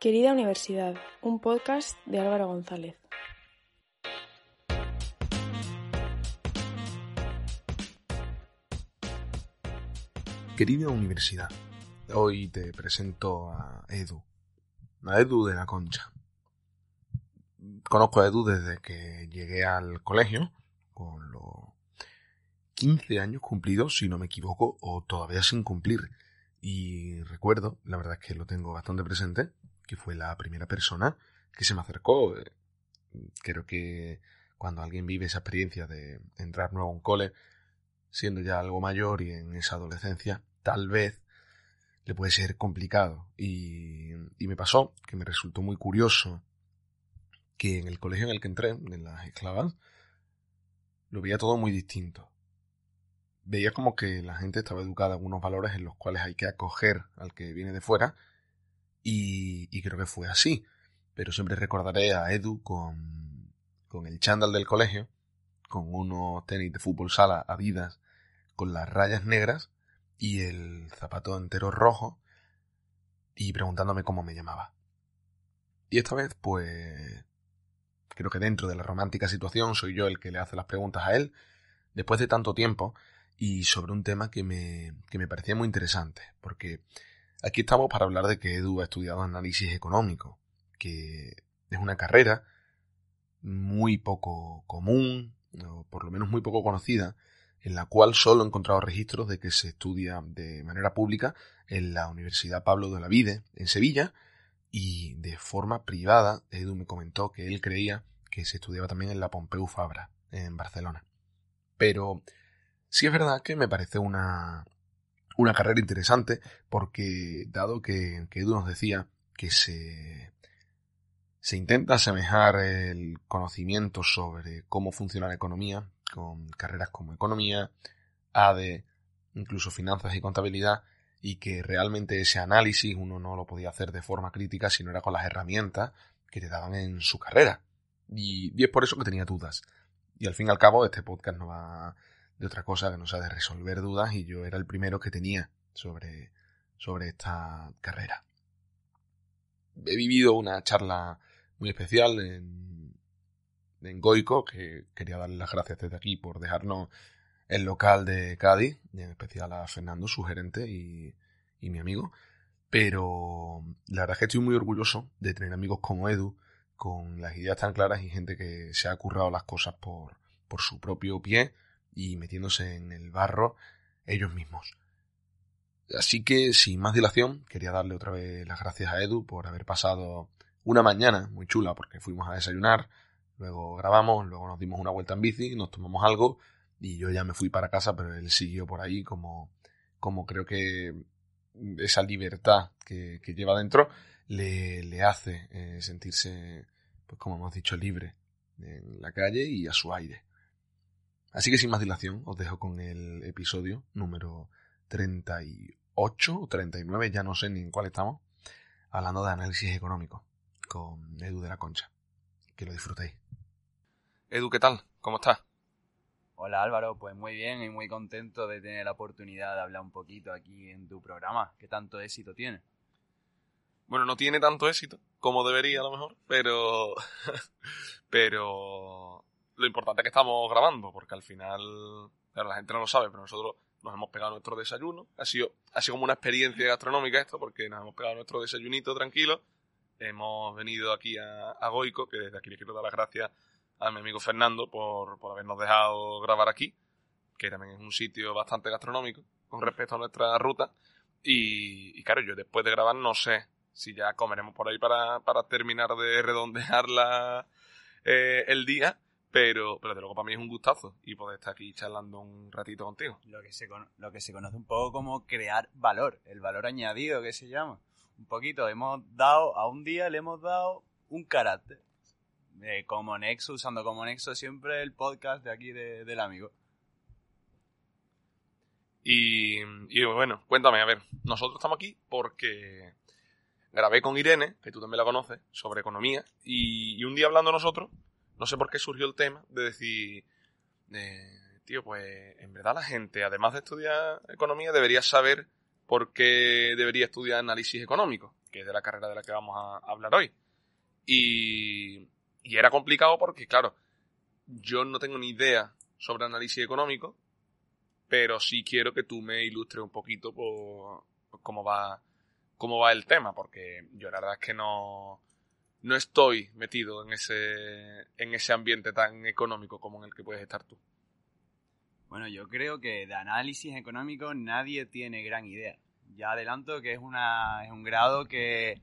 Querida Universidad, un podcast de Álvaro González. Querida Universidad, hoy te presento a Edu, a Edu de la Concha. Conozco a Edu desde que llegué al colegio, con los 15 años cumplidos, si no me equivoco, o todavía sin cumplir. Y recuerdo, la verdad es que lo tengo bastante presente, que fue la primera persona que se me acercó. Creo que cuando alguien vive esa experiencia de entrar nuevo a un cole, siendo ya algo mayor y en esa adolescencia, tal vez le puede ser complicado. Y, y me pasó que me resultó muy curioso que en el colegio en el que entré, en las esclavas, lo veía todo muy distinto. Veía como que la gente estaba educada en unos valores en los cuales hay que acoger al que viene de fuera, y, y creo que fue así. Pero siempre recordaré a Edu con, con el chándal del colegio, con unos tenis de fútbol sala Adidas, con las rayas negras y el zapato entero rojo, y preguntándome cómo me llamaba. Y esta vez, pues, creo que dentro de la romántica situación soy yo el que le hace las preguntas a él, después de tanto tiempo, y sobre un tema que me, que me parecía muy interesante, porque aquí estamos para hablar de que Edu ha estudiado análisis económico, que es una carrera muy poco común, o por lo menos muy poco conocida, en la cual solo he encontrado registros de que se estudia de manera pública en la Universidad Pablo de la Vide, en Sevilla, y de forma privada, Edu me comentó que él creía que se estudiaba también en la Pompeu Fabra, en Barcelona. Pero sí es verdad que me parece una, una carrera interesante, porque dado que, que Edu nos decía que se, se intenta asemejar el conocimiento sobre cómo funciona la economía con carreras como economía, ADE, incluso finanzas y contabilidad, y que realmente ese análisis uno no lo podía hacer de forma crítica si no era con las herramientas que te daban en su carrera. Y, y es por eso que tenía dudas. Y al fin y al cabo este podcast no va de otra cosa que no sea de resolver dudas y yo era el primero que tenía sobre, sobre esta carrera. He vivido una charla muy especial en, en Goico, que quería darle las gracias desde aquí por dejarnos el local de Cádiz, y en especial a Fernando, su gerente y, y mi amigo. Pero la verdad es que estoy muy orgulloso de tener amigos como Edu, con las ideas tan claras y gente que se ha currado las cosas por, por su propio pie y metiéndose en el barro ellos mismos. Así que, sin más dilación, quería darle otra vez las gracias a Edu por haber pasado una mañana muy chula, porque fuimos a desayunar, luego grabamos, luego nos dimos una vuelta en bici, nos tomamos algo y yo ya me fui para casa, pero él siguió por ahí como, como creo que esa libertad que, que lleva dentro le, le hace eh, sentirse, pues como hemos dicho, libre en la calle y a su aire. Así que sin más dilación, os dejo con el episodio número 38 o 39, ya no sé ni en cuál estamos, hablando de análisis económico con Edu de la Concha. Que lo disfrutéis. Edu, ¿qué tal? ¿Cómo estás? Hola Álvaro, pues muy bien y muy contento de tener la oportunidad de hablar un poquito aquí en tu programa. ¿Qué tanto éxito tiene? Bueno, no tiene tanto éxito como debería a lo mejor, pero pero lo importante es que estamos grabando, porque al final, claro, la gente no lo sabe, pero nosotros nos hemos pegado nuestro desayuno. Ha sido, ha sido como una experiencia gastronómica esto, porque nos hemos pegado nuestro desayunito tranquilo. Hemos venido aquí a, a Goico, que desde aquí le quiero dar las gracias a mi amigo Fernando por, por habernos dejado grabar aquí, que también es un sitio bastante gastronómico con respecto a nuestra ruta. Y, claro, yo después de grabar no sé si ya comeremos por ahí para, para terminar de redondear la, eh, el día, pero, pero de luego para mí es un gustazo y poder estar aquí charlando un ratito contigo. Lo que, se lo que se conoce un poco como crear valor, el valor añadido que se llama. Un poquito, hemos dado, a un día le hemos dado un carácter. como Nexo, usando como Nexo siempre el podcast de aquí del amigo. Y, y, bueno, cuéntame, a ver, nosotros estamos aquí porque grabé con Irene, que tú también la conoces, sobre economía, y, un día hablando nosotros, no sé por qué surgió el tema de decir, tío, pues en verdad la gente, además de estudiar economía, debería saber por qué debería estudiar análisis económico, que es de la carrera de la que vamos a hablar hoy. Y, y era complicado porque, claro, yo no tengo ni idea sobre análisis económico, pero sí quiero que tú me ilustres un poquito por, cómo va cómo va el tema, porque yo la verdad es que no, no estoy metido en ese, en ese ambiente tan económico como en el que puedes estar tú. Bueno, yo creo que de análisis económico nadie tiene gran idea. Ya adelanto que es, una, es un grado que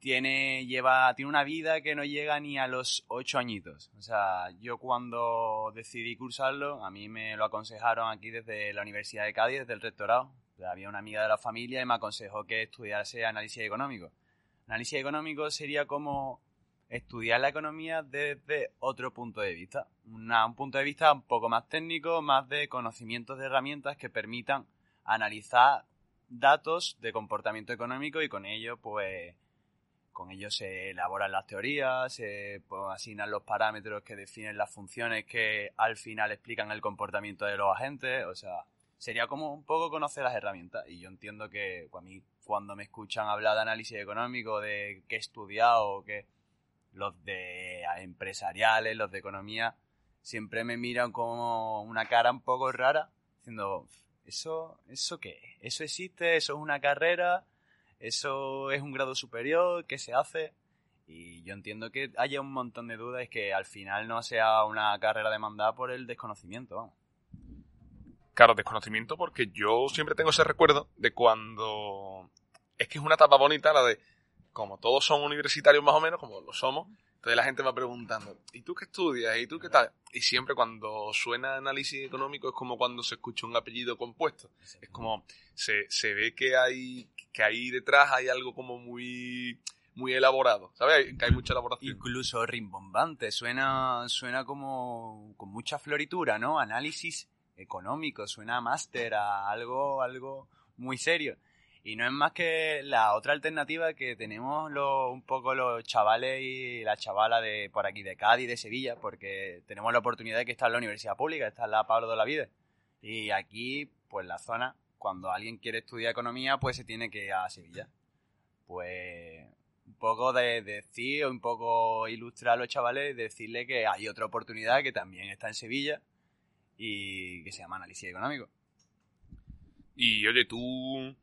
tiene, lleva, tiene una vida que no llega ni a los ocho añitos. O sea, yo cuando decidí cursarlo, a mí me lo aconsejaron aquí desde la Universidad de Cádiz, desde el rectorado, había una amiga de la familia y me aconsejó que estudiase análisis económico. Análisis económico sería como estudiar la economía desde otro punto de vista. un punto de vista un poco más técnico, más de conocimientos de herramientas que permitan analizar datos de comportamiento económico y con ello, pues, con ello se elaboran las teorías, se pues, asignan los parámetros que definen las funciones que al final explican el comportamiento de los agentes, o sea, sería como un poco conocer las herramientas. Y yo entiendo que a mí, cuando me escuchan hablar de análisis económico, de qué he estudiado, que los de empresariales, los de economía, siempre me miran como una cara un poco rara, diciendo, ¿eso, eso qué? ¿Eso existe? ¿Eso es una carrera? ¿Eso es un grado superior? ¿Qué se hace? Y yo entiendo que haya un montón de dudas y que al final no sea una carrera demandada por el desconocimiento. Claro, desconocimiento porque yo siempre tengo ese recuerdo de cuando... Es que es una etapa bonita la de, como todos son universitarios más o menos, como lo somos, entonces la gente va preguntando, ¿y tú qué estudias? ¿Y tú qué tal? Y siempre cuando suena análisis económico es como cuando se escucha un apellido compuesto. Es como, se, se ve que hay, que ahí detrás hay algo como muy muy elaborado, ¿sabes? Que hay mucha elaboración. Incluso rimbombante, suena, suena como con mucha floritura, ¿no? Análisis económico, suena a máster, a algo, algo muy serio. Y no es más que la otra alternativa que tenemos un poco los chavales y la chavala de por aquí, de Cádiz, de Sevilla, porque tenemos la oportunidad de que está en la universidad pública, está en la Pablo de la Vida. Y aquí, pues la zona, cuando alguien quiere estudiar economía, pues se tiene que ir a Sevilla. Pues un poco de, decir, un poco ilustrar a los chavales, decirle que hay otra oportunidad que también está en Sevilla y que se llama análisis económico. Y oye, tú,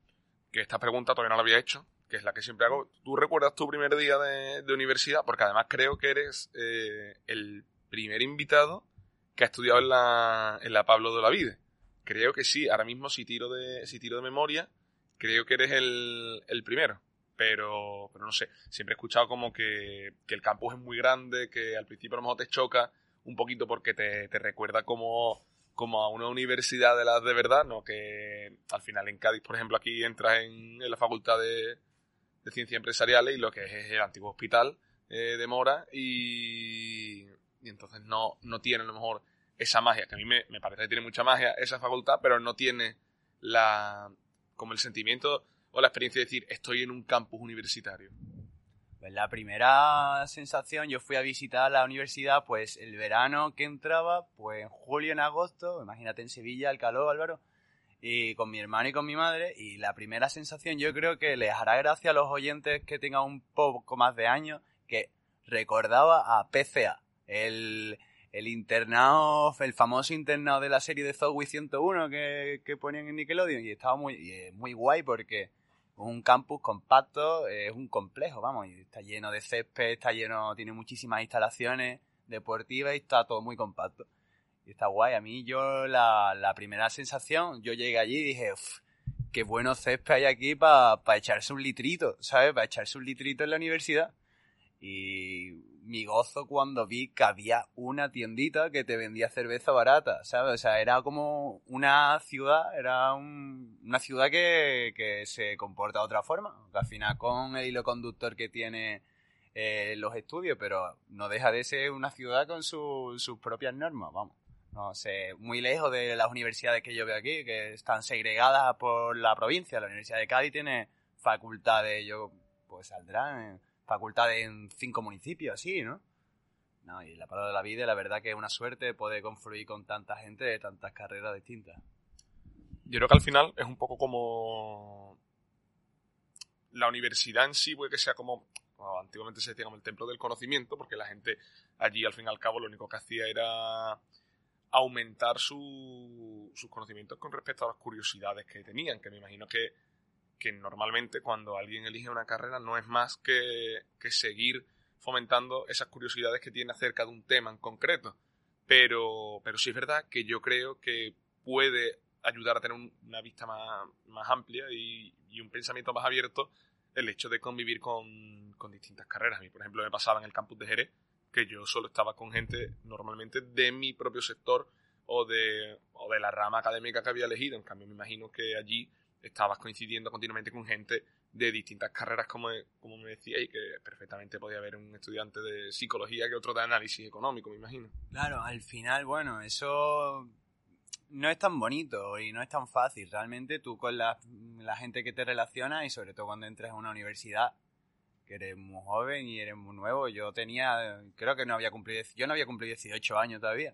que esta pregunta todavía no la había hecho, que es la que siempre hago, ¿tú recuerdas tu primer día de, universidad? Porque además creo que eres eh, el primer invitado que ha estudiado en la, en la Pablo de la Vida. Creo que sí, ahora mismo si tiro de, si tiro de memoria, creo que eres el, el primero. Pero, pero no sé, siempre he escuchado como que, que el campus es muy grande, que al principio a lo mejor te choca un poquito porque te, te recuerda como como a una universidad de las de verdad, ¿no? Que al final en Cádiz, por ejemplo, aquí entras en, la Facultad de, Ciencias Empresariales y lo que es, el antiguo hospital eh, de Mora y, y, entonces no, no tiene a lo mejor esa magia, que a mí me, me, parece que tiene mucha magia esa facultad, pero no tiene la como el sentimiento o la experiencia de decir estoy en un campus universitario. Pues la primera sensación, yo fui a visitar la universidad, pues el verano que entraba, pues en julio, en agosto, imagínate en Sevilla, el calor, Álvaro, y con mi hermano y con mi madre, y la primera sensación yo creo que les hará gracia a los oyentes que tengan un poco más de años, que recordaba a PCA, el, el internado, el famoso internado de la serie de Zowie 101 que, que ponían en Nickelodeon, y estaba muy, muy guay porque un campus compacto, es un complejo, vamos, y está lleno de césped, está lleno, tiene muchísimas instalaciones deportivas y está todo muy compacto. Y está guay. A mí yo la, primera sensación, yo llegué allí y dije, qué bueno césped hay aquí para echarse un litrito, ¿sabes? Para echarse un litrito en la universidad. Y mi gozo cuando vi que había una tiendita que te vendía cerveza barata, ¿sabes? O sea, era como una ciudad, era una ciudad que, que, se comporta de otra forma, que al final con el hilo conductor que tiene eh, los estudios, pero no deja de ser una ciudad con sus propias normas, vamos. No sé, muy lejos de las universidades que yo veo aquí, que están segregadas por la provincia. La Universidad de Cádiz tiene facultades, yo, pues saldrán facultades en cinco municipios, así, ¿no? No, y la palabra de la vida, la verdad que es una suerte poder confluir con tanta gente de tantas carreras distintas. Yo creo que al final es un poco como la universidad en sí puede que sea como, antiguamente se decía como el templo del conocimiento, porque la gente allí al fin y al cabo lo único que hacía era aumentar sus conocimientos con respecto a las curiosidades que tenían, que me imagino que que normalmente cuando alguien elige una carrera no es más que, seguir fomentando esas curiosidades que tiene acerca de un tema en concreto. Pero, pero sí es verdad que yo creo que puede ayudar a tener una vista más, amplia y, un pensamiento más abierto el hecho de convivir con, con, distintas carreras. A mí, por ejemplo, me pasaba en el campus de Jerez que yo solo estaba con gente normalmente de mi propio sector o de, o de la rama académica que había elegido. En cambio, me imagino que allí estabas coincidiendo continuamente con gente de distintas carreras, como, como me decía, y que perfectamente podía haber un estudiante de psicología que otro de análisis económico, me imagino. Claro, al final, bueno, eso no es tan bonito y no es tan fácil. Realmente tú con la, la gente que te relaciona y sobre todo cuando entras a una universidad, que eres muy joven y eres muy nuevo, yo tenía, creo que no había cumplido, yo no había cumplido 18 años todavía.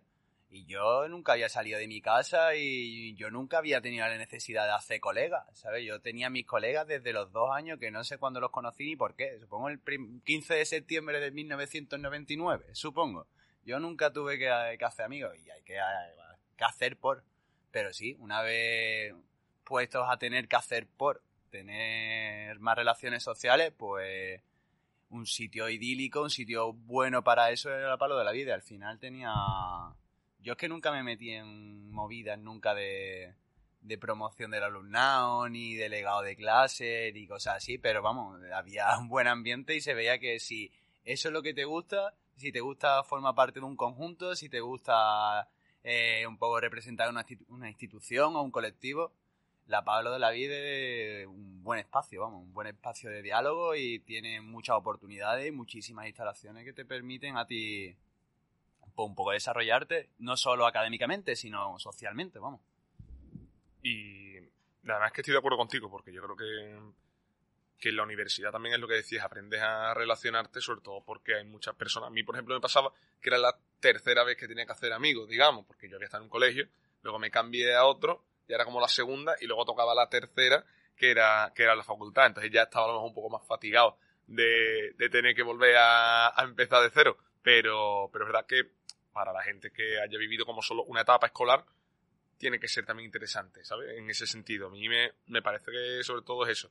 Y yo nunca había salido de mi casa y yo nunca había tenido la necesidad de hacer colegas, ¿sabes? Yo tenía mis colegas desde los dos años que no sé cuándo los conocí ni por qué. Supongo el 15 de septiembre de 1999, supongo. Yo nunca tuve que, hacer amigos y hay que, que hacer por. Pero sí, una vez puestos a tener que hacer por tener más relaciones sociales, pues un sitio idílico, un sitio bueno para eso era el palo de la vida. Al final tenía yo es que nunca me metí en movidas nunca de, promoción del alumnado, ni delegado de clase, ni cosas así, pero vamos, había un buen ambiente y se veía que si eso es lo que te gusta, si te gusta formar parte de un conjunto, si te gusta eh, un poco representar una, una, institución o un colectivo, la Pablo de la Vida es un buen espacio, vamos, un buen espacio de diálogo y tiene muchas oportunidades y muchísimas instalaciones que te permiten a ti un poco desarrollarte, no solo académicamente, sino socialmente, vamos. Y verdad es que estoy de acuerdo contigo, porque yo creo que, que en la universidad también es lo que decías, aprendes a relacionarte, sobre todo porque hay muchas personas. A mí, por ejemplo, me pasaba que era la tercera vez que tenía que hacer amigos, digamos, porque yo había estado en un colegio, luego me cambié a otro, ya era como la segunda, y luego tocaba la tercera, que era, que era la facultad. Entonces ya estaba a lo mejor un poco más fatigado de, tener que volver a, a empezar de cero. Pero, pero es verdad que para la gente que haya vivido como solo una etapa escolar, tiene que ser también interesante, ¿sabes? En ese sentido. A mí me, me parece que sobre todo es eso.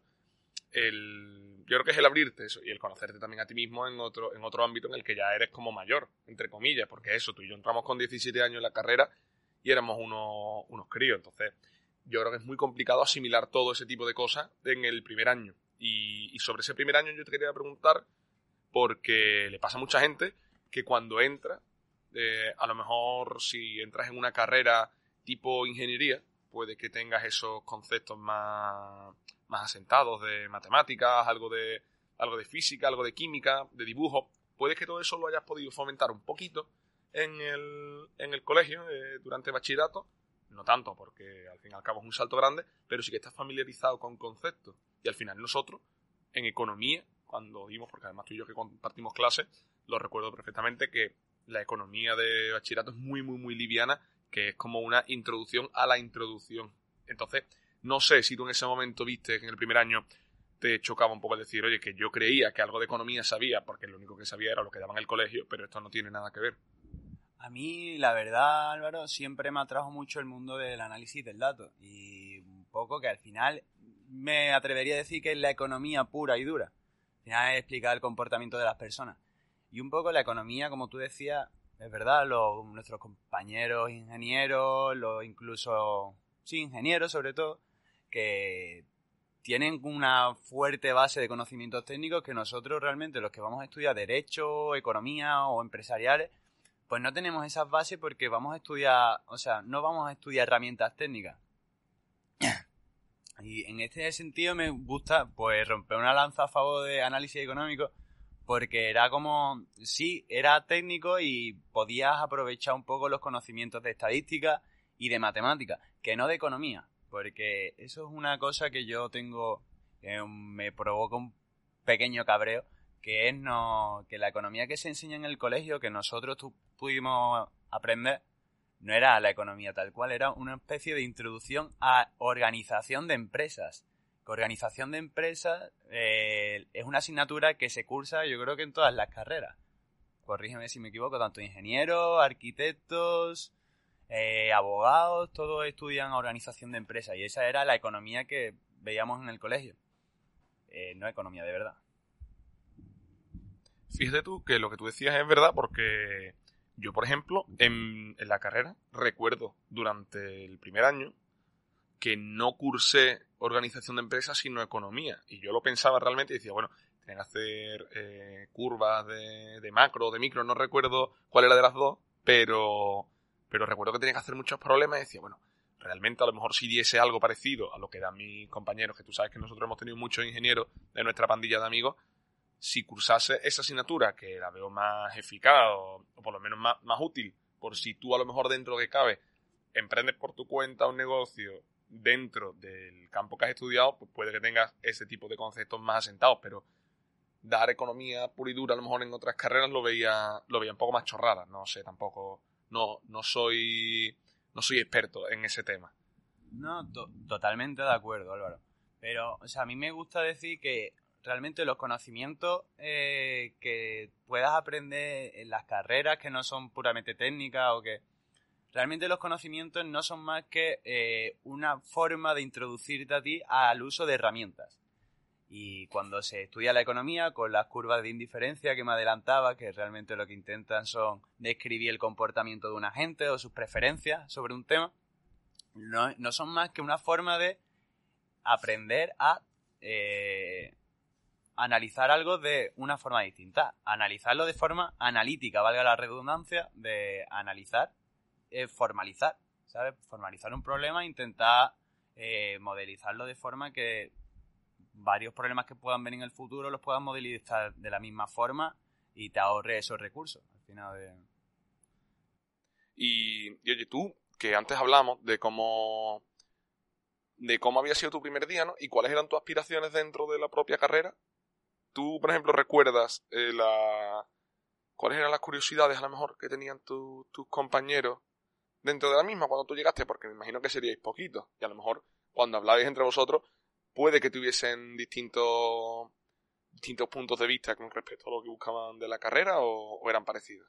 El, yo creo que es el abrirte eso y el conocerte también a ti mismo en otro, en otro ámbito en el que ya eres como mayor, entre comillas, porque eso, tú y yo entramos con 17 años en la carrera y éramos unos, unos críos. Entonces, yo creo que es muy complicado asimilar todo ese tipo de cosas en el primer año. Y, y sobre ese primer año yo te quería preguntar, porque le pasa a mucha gente que cuando entra, a lo mejor si entras en una carrera tipo ingeniería, puede que tengas esos conceptos más, más asentados de matemáticas, algo de, algo de física, algo de química, de dibujo. Puede que todo eso lo hayas podido fomentar un poquito en el, en el colegio eh, durante bachillerato. No tanto, porque al fin y al cabo es un salto grande, pero sí que estás familiarizado con conceptos. Y al final nosotros, en economía, cuando vimos, porque además tú y yo que compartimos clases, lo recuerdo perfectamente que la economía de bachillerato es muy, muy, muy liviana, que es como una introducción a la introducción. Entonces, no sé si tú en ese momento viste que en el primer año te chocaba un poco decir, oye, que yo creía que algo de economía sabía, porque lo único que sabía era lo que daban en el colegio, pero esto no tiene nada que ver. A mí, la verdad, Álvaro, siempre me atrajo mucho el mundo del análisis del dato y un poco que al final me atrevería a decir que es la economía pura y dura. Al final es explicar el comportamiento de las personas. Y un poco la economía, como tú decías, es verdad, los, nuestros compañeros ingenieros, los incluso, sí, ingenieros sobre todo, que tienen una fuerte base de conocimientos técnicos que nosotros realmente, los que vamos a estudiar Derecho, Economía o Empresariales, pues no tenemos esas bases porque vamos a estudiar, o sea, no vamos a estudiar herramientas técnicas. Y en este sentido me gusta pues romper una lanza a favor de análisis económico porque era como, sí, era técnico y podías aprovechar un poco los conocimientos de estadística y de matemática, que no de economía, porque eso es una cosa que yo tengo, que me provoca un pequeño cabreo, que es no, que la economía que se enseña en el colegio, que nosotros pudimos aprender, no era la economía tal cual, era una especie de introducción a organización de empresas organización de empresas eh, es una asignatura que se cursa yo creo que en todas las carreras. Corrígeme si me equivoco, tanto ingenieros, arquitectos, eh, abogados, todos estudian organización de empresas y esa era la economía que veíamos en el colegio. Eh, no economía de verdad. Fíjate tú que lo que tú decías es verdad porque yo, por ejemplo, en, en la carrera recuerdo durante el primer año que no cursé organización de empresas, sino economía. Y yo lo pensaba realmente y decía, bueno, tienen que hacer eh, curvas de, de, macro, de micro, no recuerdo cuál era de las dos, pero, pero recuerdo que tenía que hacer muchos problemas y decía, bueno, realmente a lo mejor si diese algo parecido a lo que dan mis compañeros, que tú sabes que nosotros hemos tenido muchos ingenieros de nuestra pandilla de amigos, si cursase esa asignatura, que la veo más eficaz o, por lo menos más, más útil, por si tú a lo mejor dentro de que cabe emprendes por tu cuenta un negocio dentro del campo que has estudiado, pues puede que tengas ese tipo de conceptos más asentados, pero dar economía pura y dura a lo mejor en otras carreras lo veía, lo veía un poco más chorrada, no sé, tampoco, no, no soy, no soy experto en ese tema. No, totalmente de acuerdo, Álvaro. Pero, o sea, a mí me gusta decir que realmente los conocimientos eh, que puedas aprender en las carreras que no son puramente técnicas o que Realmente los conocimientos no son más que eh, una forma de introducirte a ti al uso de herramientas. Y cuando se estudia la economía con las curvas de indiferencia que me adelantaba, que realmente lo que intentan son describir el comportamiento de un agente o sus preferencias sobre un tema, no, son más que una forma de aprender a eh, analizar algo de una forma distinta. Analizarlo de forma analítica, valga la redundancia, de analizar formalizar, ¿sabes? Formalizar un problema e intentar eh, modelizarlo de forma que varios problemas que puedan venir en el futuro los puedan modelizar de la misma forma y te ahorre esos recursos al final de... Y, oye, tú, que antes hablamos de cómo de cómo había sido tu primer día, ¿no? Y cuáles eran tus aspiraciones dentro de la propia carrera. Tú, por ejemplo, recuerdas eh, la... cuáles eran las curiosidades a lo mejor que tenían tus compañeros dentro de la misma cuando tú llegaste, porque me imagino que seríais poquitos, y a lo mejor cuando hablabais entre vosotros puede que tuviesen distintos distintos puntos de vista con respecto a lo que buscaban de la carrera o, eran parecidos.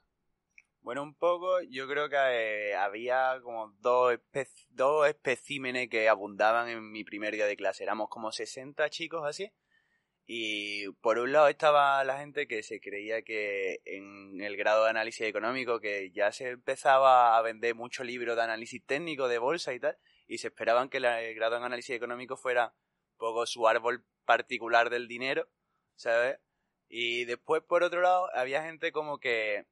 Bueno, un poco, yo creo que eh, había como dos, dos especímenes que abundaban en mi primer día de clase. Éramos como 60 chicos así y por un lado estaba la gente que se creía que en el grado de análisis económico, que ya se empezaba a vender muchos libros de análisis técnico, de bolsa y tal, y se esperaban que el grado en análisis económico fuera un poco su árbol particular del dinero, ¿sabes? Y después, por otro lado, había gente como que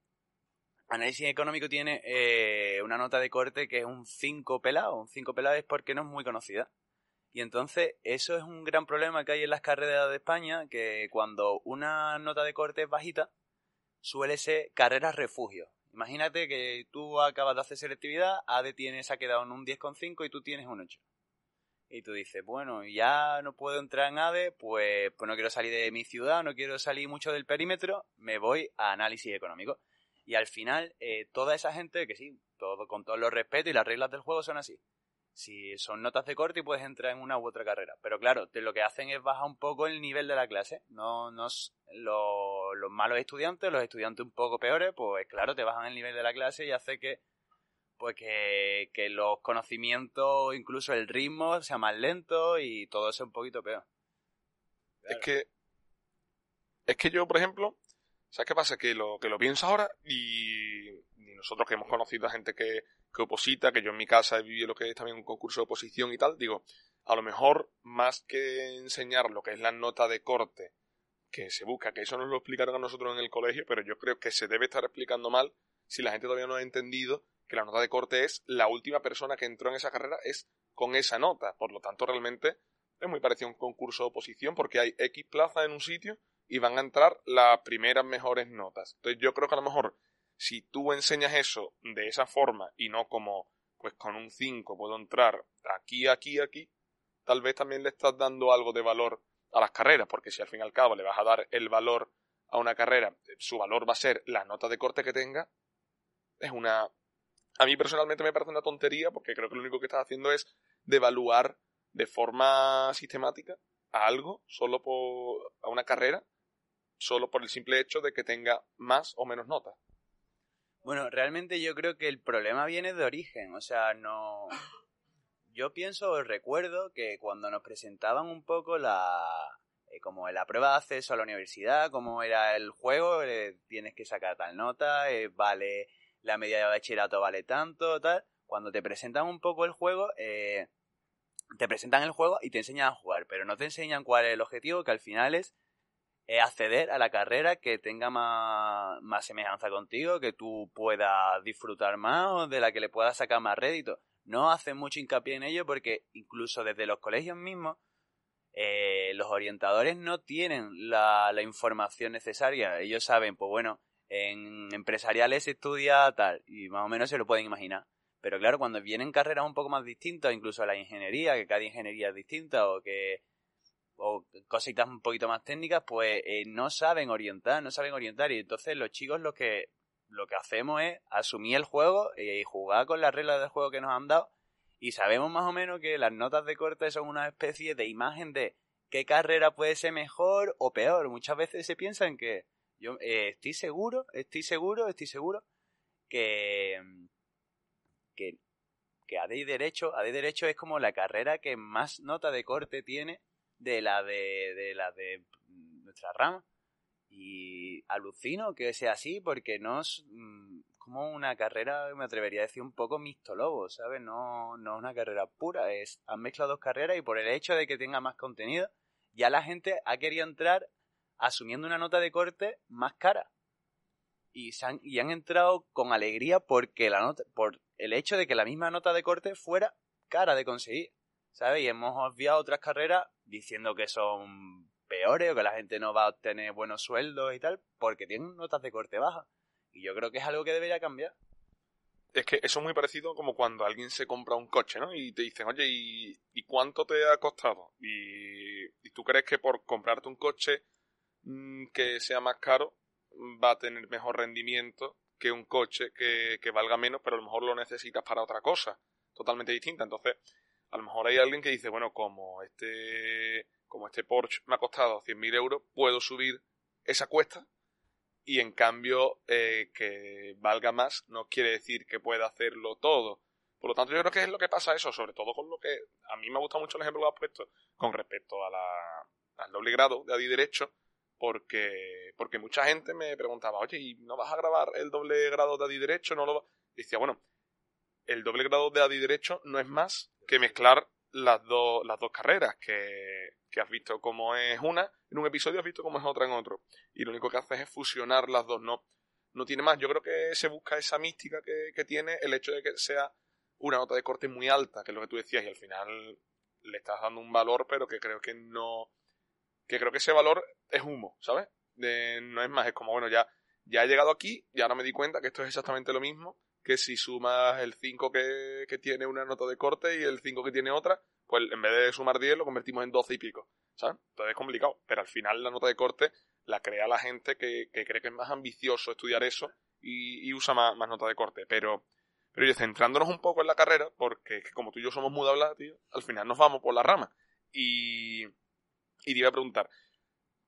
análisis económico tiene eh, una nota de corte que es un 5 pelado. Un 5 pelado es porque no es muy conocida. Y entonces eso es un gran problema que hay en las carreras de España, que cuando una nota de corte es bajita, suele ser carreras refugio. Imagínate que tú acabas de hacer selectividad, AD tienes, ha quedado en un 10,5 y tú tienes un 8. Y tú dices, bueno, ya no puedo entrar en ADE, pues, pues no quiero salir de mi ciudad, no quiero salir mucho del perímetro, me voy a análisis económico. Y al final, eh, toda esa gente, que sí, todo, con todos los respetos y las reglas del juego son así si son notas de corte y puedes entrar en una u otra carrera. Pero claro, lo que hacen es bajar un poco el nivel de la clase. No, no los malos estudiantes, los estudiantes un poco peores, pues claro, te bajan el nivel de la clase y hace que pues que, los conocimientos, incluso el ritmo, sea más lento y todo sea un poquito peor. Es que es que yo, por ejemplo, ¿sabes qué pasa? Que lo que lo pienso ahora y, y nosotros que hemos conocido a gente que que oposita, que yo en mi casa he vivido lo que es también un concurso de oposición y tal, digo, a lo mejor más que enseñar lo que es la nota de corte que se busca, que eso nos lo explicaron a nosotros en el colegio, pero yo creo que se debe estar explicando mal si la gente todavía no ha entendido que la nota de corte es la última persona que entró en esa carrera es con esa nota. Por lo tanto, realmente es muy parecido a un concurso de oposición porque hay X plazas en un sitio y van a entrar las primeras mejores notas. Entonces yo creo que a lo mejor si tú enseñas eso de esa forma y no como pues con un 5 puedo entrar aquí, aquí, aquí, tal vez también le estás dando algo de valor a las carreras, porque si al fin y al cabo le vas a dar el valor a una carrera, su valor va a ser la nota de corte que tenga, es una... A mí personalmente me parece una tontería, porque creo que lo único que estás haciendo es devaluar de forma sistemática a algo, solo por... a una carrera, solo por el simple hecho de que tenga más o menos notas. Bueno, realmente yo creo que el problema viene de origen, o sea, no... Yo pienso, recuerdo que cuando nos presentaban un poco la... Eh, como la prueba de acceso a la universidad, cómo era el juego, eh, tienes que sacar tal nota, eh, vale, la media de bachillerato vale tanto, tal. Cuando te presentan un poco el juego, te presentan el juego y te enseñan a jugar, pero no te enseñan cuál es el objetivo, que al final es acceder a la carrera que tenga más, más semejanza contigo, que tú puedas disfrutar más o de la que le puedas sacar más rédito. No hacen mucho hincapié en ello porque incluso desde los colegios mismos eh, los orientadores no tienen la, la, información necesaria. Ellos saben, pues bueno, en empresariales se estudia tal y más o menos se lo pueden imaginar. Pero claro, cuando vienen carreras un poco más distintas, incluso la ingeniería, que cada ingeniería es distinta o que o cositas un poquito más técnicas, pues eh, no saben orientar, no saben orientar. Y entonces los chicos lo que, lo que hacemos es asumir el juego y jugar con las reglas del juego que nos han dado. Y sabemos más o menos que las notas de corte son una especie de imagen de qué carrera puede ser mejor o peor. Muchas veces se piensa en que yo eh, estoy seguro, estoy seguro, estoy seguro que, que, que AD Derecho, AD Derecho es como la carrera que más nota de corte tiene de la de, de la de nuestra rama. Y alucino que sea así porque no es mm, como una carrera, me atrevería a decir, un poco mixto lobo, ¿sabes? No, no es una carrera pura, es, han mezclado dos carreras y por el hecho de que tenga más contenido, ya la gente ha querido entrar asumiendo una nota de corte más cara. Y, han, y han entrado con alegría porque la nota, por el hecho de que la misma nota de corte fuera cara de conseguir. ¿sabes? Y hemos obviado otras carreras diciendo que son peores o que la gente no va a obtener buenos sueldos y tal, porque tienen notas de corte baja. Y yo creo que es algo que debería cambiar. Es que eso es muy parecido como cuando alguien se compra un coche, ¿no? Y te dicen, oye, ¿y, cuánto te ha costado? Y, tú crees que por comprarte un coche mm, que sea más caro va a tener mejor rendimiento que un coche que, que valga menos, pero a lo mejor lo necesitas para otra cosa totalmente distinta. Entonces, a lo mejor hay alguien que dice, bueno, como este, como este Porsche me ha costado 100.000 euros, puedo subir esa cuesta y en cambio eh, que valga más no quiere decir que pueda hacerlo todo. Por lo tanto, yo creo que es lo que pasa eso, sobre todo con lo que a mí me gusta mucho el ejemplo que has puesto con respecto a la, al doble grado de Adi Derecho, porque, porque mucha gente me preguntaba, oye, ¿y no vas a grabar el doble grado de Adi Derecho? No lo decía, bueno, el doble grado de Adi Derecho no es más que mezclar las, dos las dos carreras, que, has visto como es una en un episodio, has visto como es otra en otro. Y lo único que haces es fusionar las dos, no, no tiene más. Yo creo que se busca esa mística que, tiene el hecho de que sea una nota de corte muy alta, que es lo que tú decías, y al final le estás dando un valor, pero que creo que no. que creo que ese valor es humo, ¿sabes? no es más, es como, bueno, ya, ya he llegado aquí, y ahora me di cuenta que esto es exactamente lo mismo, que si sumas el 5 que, tiene una nota de corte y el 5 que tiene otra, pues en vez de sumar 10 lo convertimos en 12 y pico, ¿sabes? Entonces es complicado, pero al final la nota de corte la crea la gente que, cree que es más ambicioso estudiar eso y, usa más, más, nota de corte, pero... Pero centrándonos un poco en la carrera, porque como tú y yo somos muy hablar, tío, al final nos vamos por la rama. Y, y te iba a preguntar,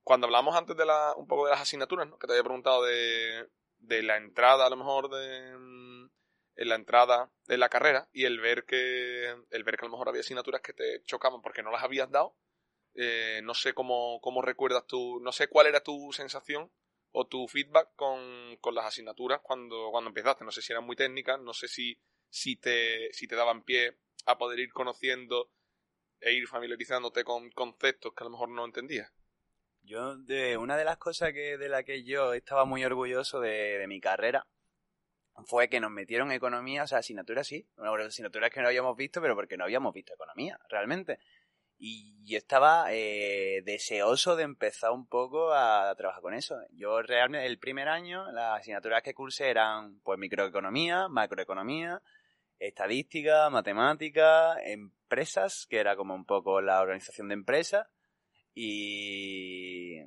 cuando hablamos antes de la, un poco de las asignaturas, ¿no? Que te había preguntado de, de la entrada, a lo mejor, de, en la entrada de la carrera y el ver que el ver que a lo mejor había asignaturas que te chocaban porque no las habías dado eh, no sé cómo, cómo recuerdas tú no sé cuál era tu sensación o tu feedback con, con, las asignaturas cuando, cuando empezaste no sé si eran muy técnicas no sé si, si te si te daban pie a poder ir conociendo e ir familiarizándote con conceptos que a lo mejor no entendías? Yo, de una de las cosas que, de la que yo estaba muy orgulloso de, mi carrera fue que nos metieron economía, o sea, asignaturas sí, asignaturas que no habíamos visto, pero porque no habíamos visto economía, realmente. Y yo estaba eh, deseoso de empezar un poco a, trabajar con eso. Yo realmente, el primer año, las asignaturas que cursé eran pues microeconomía, macroeconomía, estadística, matemática, empresas, que era como un poco la organización de empresas, y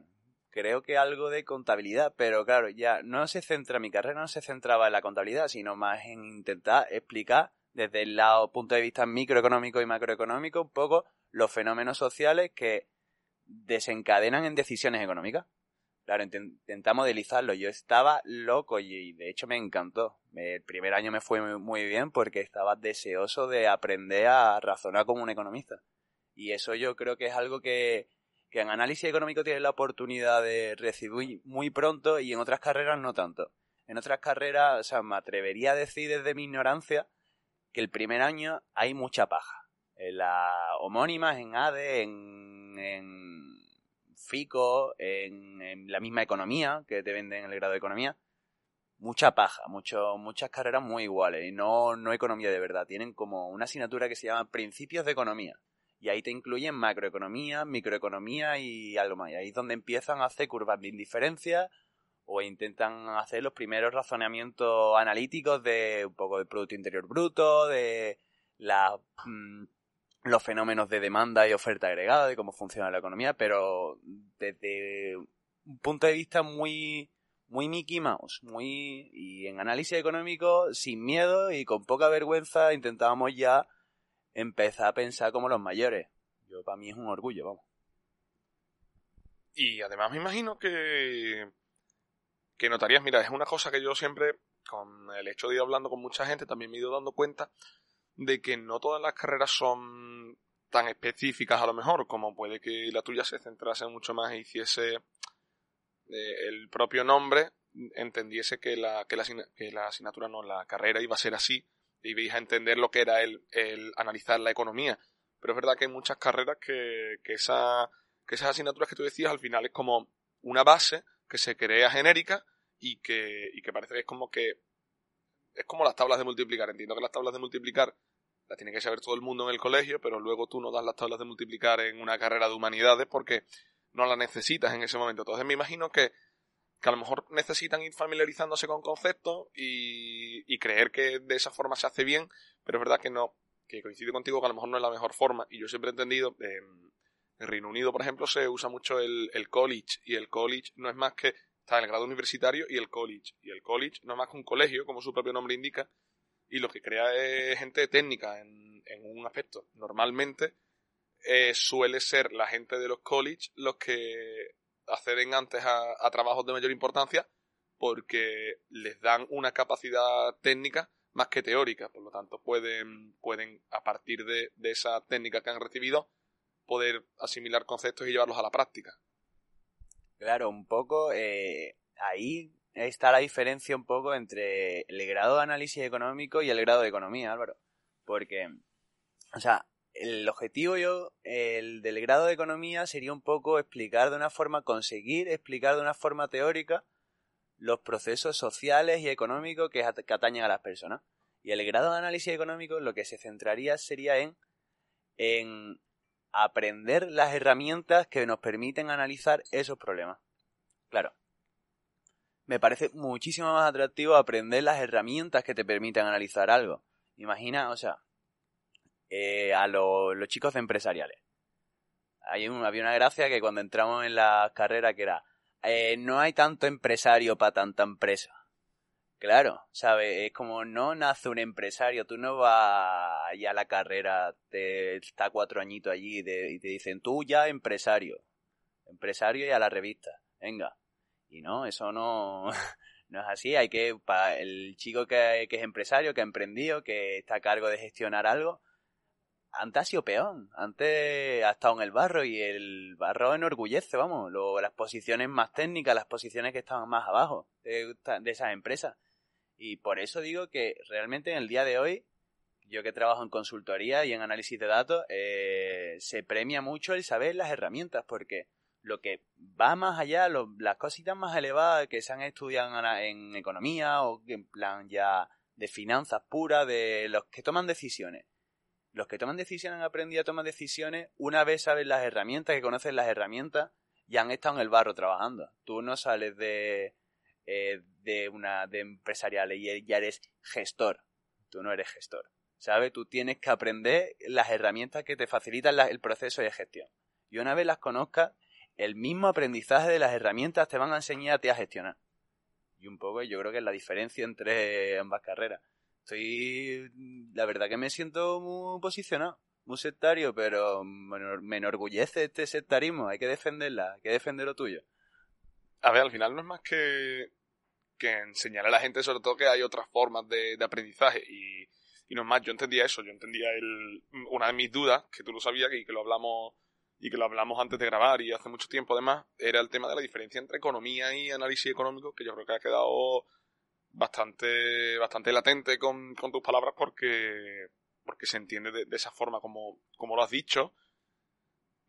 creo que algo de contabilidad, pero claro, ya no se centra, mi carrera no se centraba en la contabilidad, sino más en intentar explicar desde el lado, punto de vista microeconómico y macroeconómico, un poco los fenómenos sociales que desencadenan en decisiones económicas. Claro, intentamos modelizarlo. Yo estaba loco y de hecho me encantó. El primer año me fue muy bien porque estaba deseoso de aprender a razonar como un economista. Y eso yo creo que es algo que, que en análisis económico tienes la oportunidad de recibir muy pronto y en otras carreras no tanto. En otras carreras, o sea, me atrevería a decir desde mi ignorancia que el primer año hay mucha paja. En las homónimas, en ADE, en, FICO, en, la misma economía que te venden en el grado de economía, mucha paja, mucho, muchas carreras muy iguales y no, no economía de verdad. Tienen como una asignatura que se llama Principios de Economía y ahí te incluyen macroeconomía, microeconomía y algo más. Y ahí es donde empiezan a hacer curvas de indiferencia o intentan hacer los primeros razonamientos analíticos de un poco del Producto Interior Bruto, de mm, los fenómenos de demanda y oferta agregada, de cómo funciona la economía, pero desde un punto de vista muy muy Mickey Mouse, muy y en análisis económico sin miedo y con poca vergüenza intentábamos ya empezar a pensar como los mayores. Yo, para mí es un orgullo, vamos. Y además me imagino que, que notarías, mira, es una cosa que yo siempre, con el hecho de ir hablando con mucha gente, también me he ido dando cuenta de que no todas las carreras son tan específicas a lo mejor, como puede que la tuya se centrase mucho más e hiciese eh, el propio nombre, entendiese que la, que la, que la asignatura no, la carrera iba a ser así, veis a entender lo que era el, el, analizar la economía. Pero es verdad que hay muchas carreras que, que, esa, que esas asignaturas que tú decías al final es como una base que se crea genérica y que, y que parece que es como que es como las tablas de multiplicar. Entiendo que las tablas de multiplicar las tiene que saber todo el mundo en el colegio, pero luego tú no das las tablas de multiplicar en una carrera de humanidades porque no las necesitas en ese momento. Entonces me imagino que que a lo mejor necesitan ir familiarizándose con conceptos y, creer que de esa forma se hace bien, pero es verdad que no, que coincido contigo que a lo mejor no es la mejor forma. Y yo siempre he entendido, en Reino Unido, por ejemplo, se usa mucho el, college, y el college no es más que, está en el grado universitario y el college. Y el college no es más que un colegio, como su propio nombre indica, y lo que crea es gente técnica en, un aspecto. Normalmente eh, suele ser la gente de los college los que acceden antes a, trabajos de mayor importancia porque les dan una capacidad técnica más que teórica. Por lo tanto, pueden, pueden a partir de, esa técnica que han recibido, poder asimilar conceptos y llevarlos a la práctica. Claro, un poco eh, ahí está la diferencia un poco entre el grado de análisis económico y el grado de economía, Álvaro. Porque, o sea, el objetivo yo, el del grado de economía sería un poco explicar de una forma, conseguir explicar de una forma teórica los procesos sociales y económicos que, atañen a las personas. Y el grado de análisis económico lo que se centraría sería en, en aprender las herramientas que nos permiten analizar esos problemas. Claro. Me parece muchísimo más atractivo aprender las herramientas que te permiten analizar algo. Imagina, o sea, eh, a los chicos de empresariales. Hay había una gracia que cuando entramos en la carrera que era, eh, no hay tanto empresario para tanta empresa. Claro, ¿sabes? Es como no nace un empresario, tú no vas allá a la carrera, te está cuatro añitos allí y te, dicen, tú ya empresario, empresario y a la revista, venga. Y no, eso no, no es así, hay que, para el chico que, que es empresario, que ha emprendido, que está a cargo de gestionar algo, antes ha sido peón. Antes ha estado en el barro y el barro enorgullece, vamos. las posiciones más técnicas, las posiciones que estaban más abajo de, esas empresas. Y por eso digo que realmente en el día de hoy yo que trabajo en consultoría y en análisis de datos, eh, se premia mucho el saber las herramientas, porque lo que va más allá, las cositas más elevadas que se han estudiado en, economía o en plan ya de finanzas puras, de los que toman decisiones. Los que toman decisiones han aprendido a tomar decisiones una vez saben las herramientas, que conocen las herramientas y han estado en el barro trabajando. Tú no sales de, eh, de una de empresarial y ya eres gestor. Tú no eres gestor. ¿Sabes? Tú tienes que aprender las herramientas que te facilitan el proceso de gestión. Y una vez las conozcas, el mismo aprendizaje de las herramientas te van a enseñarte a gestionar. Y un poco yo creo que es la diferencia entre ambas carreras. Estoy, la verdad que me siento muy posicionado, muy sectario, pero me enorgullece este sectarismo, hay que defenderla, hay que defender lo tuyo. A ver, al final no es más que, que enseñar a la gente sobre todo que hay otras formas de, aprendizaje y, y, no es más, yo entendía eso, yo entendía el, una de mis dudas, que tú lo sabías y que lo hablamos y que lo hablamos antes de grabar y hace mucho tiempo además, era el tema de la diferencia entre economía y análisis económico, que yo creo que ha quedado bastante, bastante latente con, tus palabras porque, porque se entiende de, esa forma como, como lo has dicho.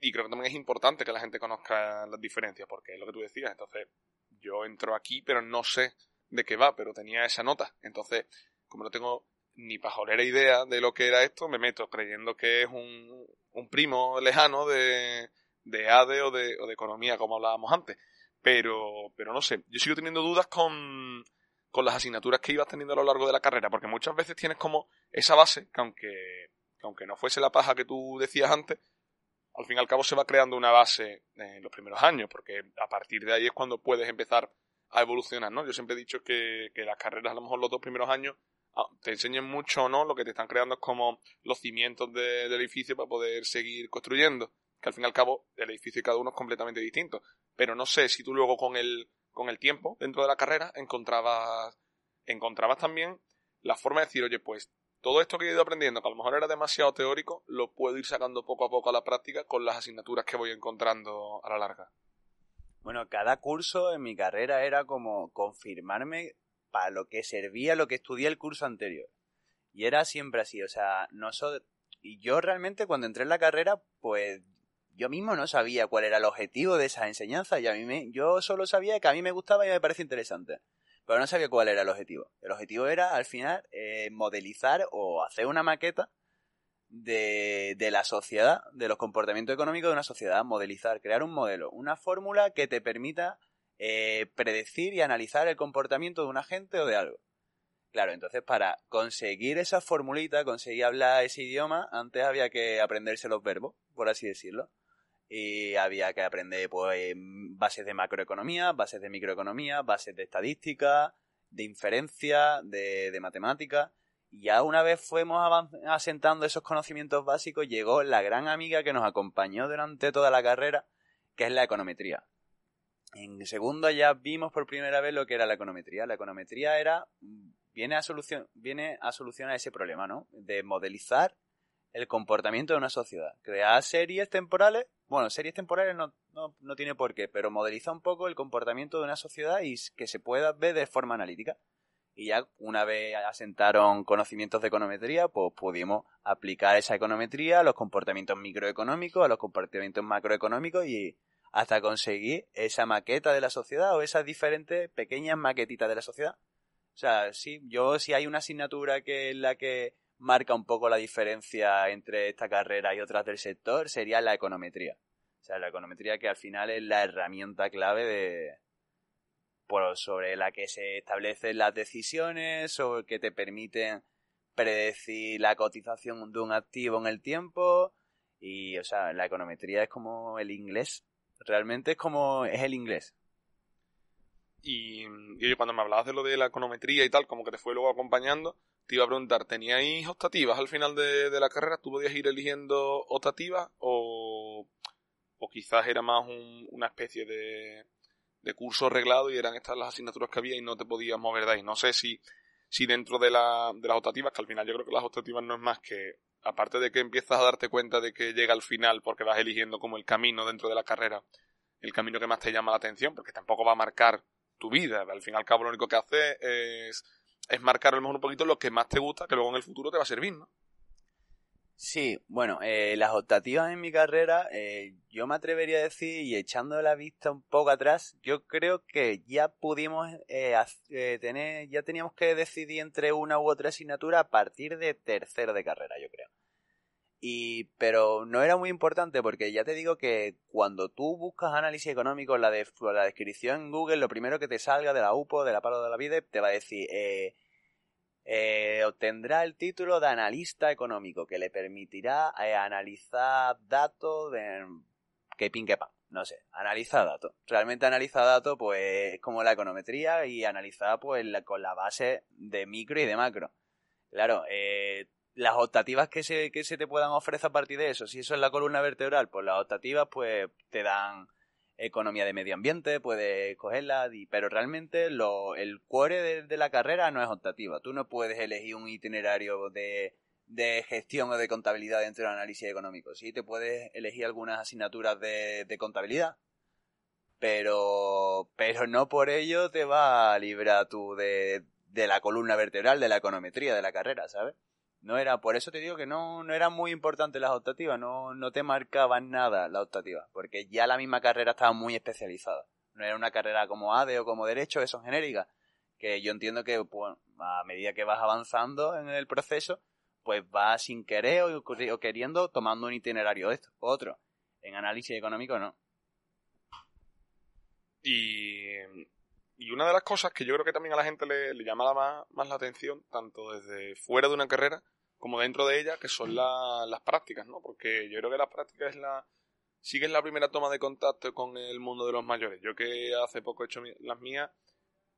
Y creo que también es importante que la gente conozca las diferencias, porque es lo que tú decías. Entonces, yo entro aquí, pero no sé de qué va, pero tenía esa nota. Entonces, como no tengo ni pajolera idea de lo que era esto, me meto creyendo que es un, un primo lejano de, de ADE o de, o de economía, como hablábamos antes. Pero, pero no sé, yo sigo teniendo dudas con, con las asignaturas que ibas teniendo a lo largo de la carrera, porque muchas veces tienes como esa base, que aunque, que aunque no fuese la paja que tú decías antes, al fin y al cabo se va creando una base en los primeros años, porque a partir de ahí es cuando puedes empezar a evolucionar, ¿no? Yo siempre he dicho que, que las carreras, a lo mejor los dos primeros años, Ah, te enseñen mucho o no, lo que te están creando es como los cimientos del edificio para poder seguir construyendo. Que al fin y al cabo, el edificio de cada uno es completamente distinto. Pero no sé si tú luego con el, con el tiempo, dentro de la carrera, encontrabas, encontrabas también la forma de decir, oye, pues todo esto que he ido aprendiendo, que a lo mejor era demasiado teórico, lo puedo ir sacando poco a poco a la práctica con las asignaturas que voy encontrando a la larga. Bueno, cada curso en mi carrera era como confirmarme para lo que servía lo que estudié el curso anterior. Y era siempre así, o sea, no so... y yo realmente cuando entré en la carrera, pues yo mismo no sabía cuál era el objetivo de esa enseñanza y a mí me, yo solo sabía que a mí me gustaba y me parece interesante, pero no sabía cuál era el objetivo. El objetivo era al final eh, modelizar o hacer una maqueta de, de la sociedad, de los comportamientos económicos de una sociedad, modelizar, crear un modelo, una fórmula que te permita eh, predecir y analizar el comportamiento de un agente o de algo. Claro, entonces para conseguir esa formulita, conseguir hablar ese idioma, antes había que aprenderse los verbos, por así decirlo. Y había que aprender pues, bases de macroeconomía, bases de microeconomía, bases de estadística, de inferencia, de, de matemática. Y ya una vez fuimos asentando esos conocimientos básicos, llegó la gran amiga que nos acompañó durante toda la carrera, que es la econometría. En segundo ya vimos por primera vez lo que era la econometría. La econometría era viene a solución viene a solucionar ese problema, ¿no? De modelizar el comportamiento de una sociedad. Crear series temporales, bueno, series temporales no, no, no tiene por qué, pero modeliza un poco el comportamiento de una sociedad y que se pueda ver de forma analítica. Y ya una vez asentaron conocimientos de econometría, pues pudimos aplicar esa econometría a los comportamientos microeconómicos, a los comportamientos macroeconómicos y hasta conseguir esa maqueta de la sociedad o esas diferentes pequeñas maquetitas de la sociedad. O sea, sí, yo si hay una asignatura que es la que marca un poco la diferencia entre esta carrera y otras del sector, sería la econometría. O sea, la econometría que al final es la herramienta clave de por, sobre la que se establecen las decisiones, sobre que te permiten predecir la cotización de un activo en el tiempo. Y, o sea, la econometría es como el inglés Realmente es como es el inglés. Y, y cuando me hablabas de lo de la econometría y tal, como que te fue luego acompañando, te iba a preguntar, ¿teníais optativas al final de, la carrera? ¿Tú podías ir eligiendo optativas o, o quizás era más una especie de, de curso reglado y eran estas las asignaturas que había y no te podías mover de ahí? No sé si, si dentro de, la, de las optativas, que al final yo creo que las optativas no es más que aparte de que empiezas a darte cuenta de que llega al final porque vas eligiendo como el camino dentro de la carrera, el camino que más te llama la atención, porque tampoco va a marcar tu vida. Al fin y al cabo, lo único que hace es, es marcar a lo mejor un poquito lo que más te gusta, que luego en el futuro te va a servir, ¿no? Sí, bueno, eh, las optativas en mi carrera, eh, yo me atrevería a decir, y echando la vista un poco atrás, yo creo que ya pudimos eh, eh, tener, ya teníamos que decidir entre una u otra asignatura a partir de tercero de carrera, yo creo. Y, pero no era muy importante porque ya te digo que cuando tú buscas análisis económico, la, de, la descripción en Google, lo primero que te salga de la UPO, de la Palo de la Vida, te va a decir, eh, eh, obtendrá el título de analista económico que le permitirá eh, analizar datos de que pin que pan, no sé, analiza datos. Realmente analiza datos pues es como la econometría y analizar pues la- con la base de micro y de macro. Claro, eh, las optativas que se, que se te puedan ofrecer a partir de eso, si eso es la columna vertebral, pues las optativas pues te dan economía de medio ambiente, puedes cogerla, pero realmente lo, el core de, de la carrera no es optativa. Tú no puedes elegir un itinerario de, de gestión o de contabilidad dentro del análisis económico. Sí, te puedes elegir algunas asignaturas de, de contabilidad, pero, pero no por ello te va a librar tú de, de la columna vertebral, de la econometría de la carrera, ¿sabes? No era, por eso te digo que no, no eran muy importantes las optativas, no, no te marcaban nada las optativas, porque ya la misma carrera estaba muy especializada. No era una carrera como ADE o como Derecho, que son genéricas, que yo entiendo que pues, a medida que vas avanzando en el proceso, pues vas sin querer o, queriendo tomando un itinerario esto, otro. En análisis económico no. Y, y una de las cosas que yo creo que también a la gente le, le llama la más, más la atención, tanto desde fuera de una carrera como dentro de ella, que son la- las prácticas, ¿no? Porque yo creo que las prácticas es la, sí que es la primera toma de contacto con el mundo de los mayores. Yo que hace poco he hecho las mías,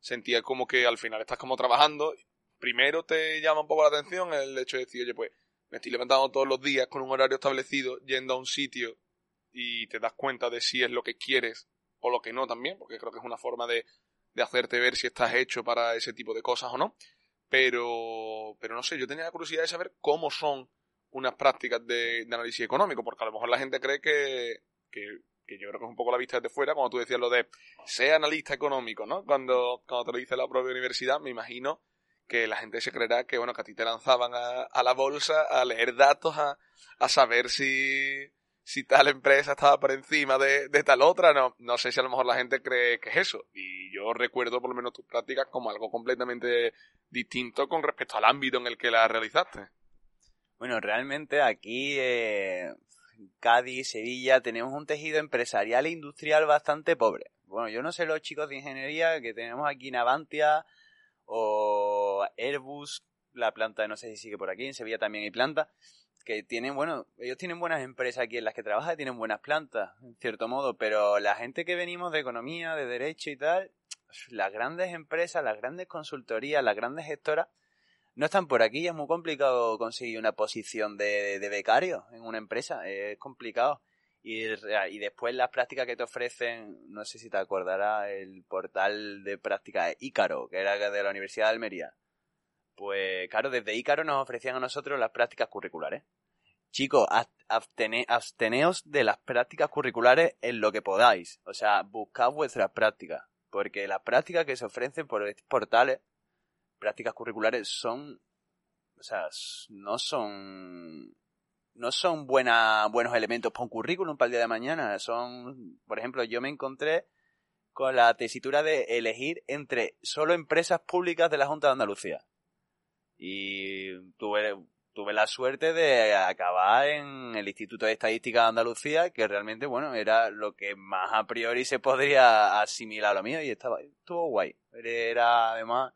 sentía como que al final estás como trabajando. Primero te llama un poco la atención el hecho de decir, oye, pues me estoy levantando todos los días con un horario establecido, yendo a un sitio y te das cuenta de si es lo que quieres o lo que no también, porque creo que es una forma de, de hacerte ver si estás hecho para ese tipo de cosas o no. Pero, pero no sé, yo tenía la curiosidad de saber cómo son unas prácticas de, de análisis económico, porque a lo mejor la gente cree que, que, que yo creo que es un poco la vista desde fuera, cuando tú decías lo de ser analista económico, ¿no? Cuando, cuando te lo dice la propia universidad, me imagino que la gente se creerá que, bueno, que a ti te lanzaban a, a la bolsa a leer datos, a, a saber si, si tal empresa estaba por encima de, de tal otra, no, no sé si a lo mejor la gente cree que es eso. Y yo recuerdo por lo menos tus prácticas como algo completamente distinto con respecto al ámbito en el que las realizaste. Bueno, realmente aquí eh, Cádiz, Sevilla, tenemos un tejido empresarial e industrial bastante pobre. Bueno, yo no sé los chicos de ingeniería que tenemos aquí en Avantia o Airbus, la planta no sé si sigue por aquí, en Sevilla también hay planta, que tienen, bueno, ellos tienen buenas empresas aquí en las que trabajan, tienen buenas plantas, en cierto modo, pero la gente que venimos de economía, de derecho y tal, las grandes empresas, las grandes consultorías, las grandes gestoras, no están por aquí, es muy complicado conseguir una posición de, becario en una empresa, es complicado. Y, y después las prácticas que te ofrecen, no sé si te acordarás, el portal de prácticas Ícaro, que era de la Universidad de Almería. Pues claro, desde Ícaro nos ofrecían a nosotros las prácticas curriculares. Chicos, abstene, absteneos de las prácticas curriculares en lo que podáis. O sea, buscad vuestras prácticas. Porque las prácticas que se ofrecen por estos portales, prácticas curriculares, son. O sea, no son. No son buena, buenos elementos para un currículum para el día de mañana. Son. Por ejemplo, yo me encontré con la tesitura de elegir entre solo empresas públicas de la Junta de Andalucía. Y tuve, tuve la suerte de acabar en el Instituto de Estadística de Andalucía, que realmente, bueno, era lo que más a priori se podría asimilar a lo mío y estaba, estuvo guay. Era, además,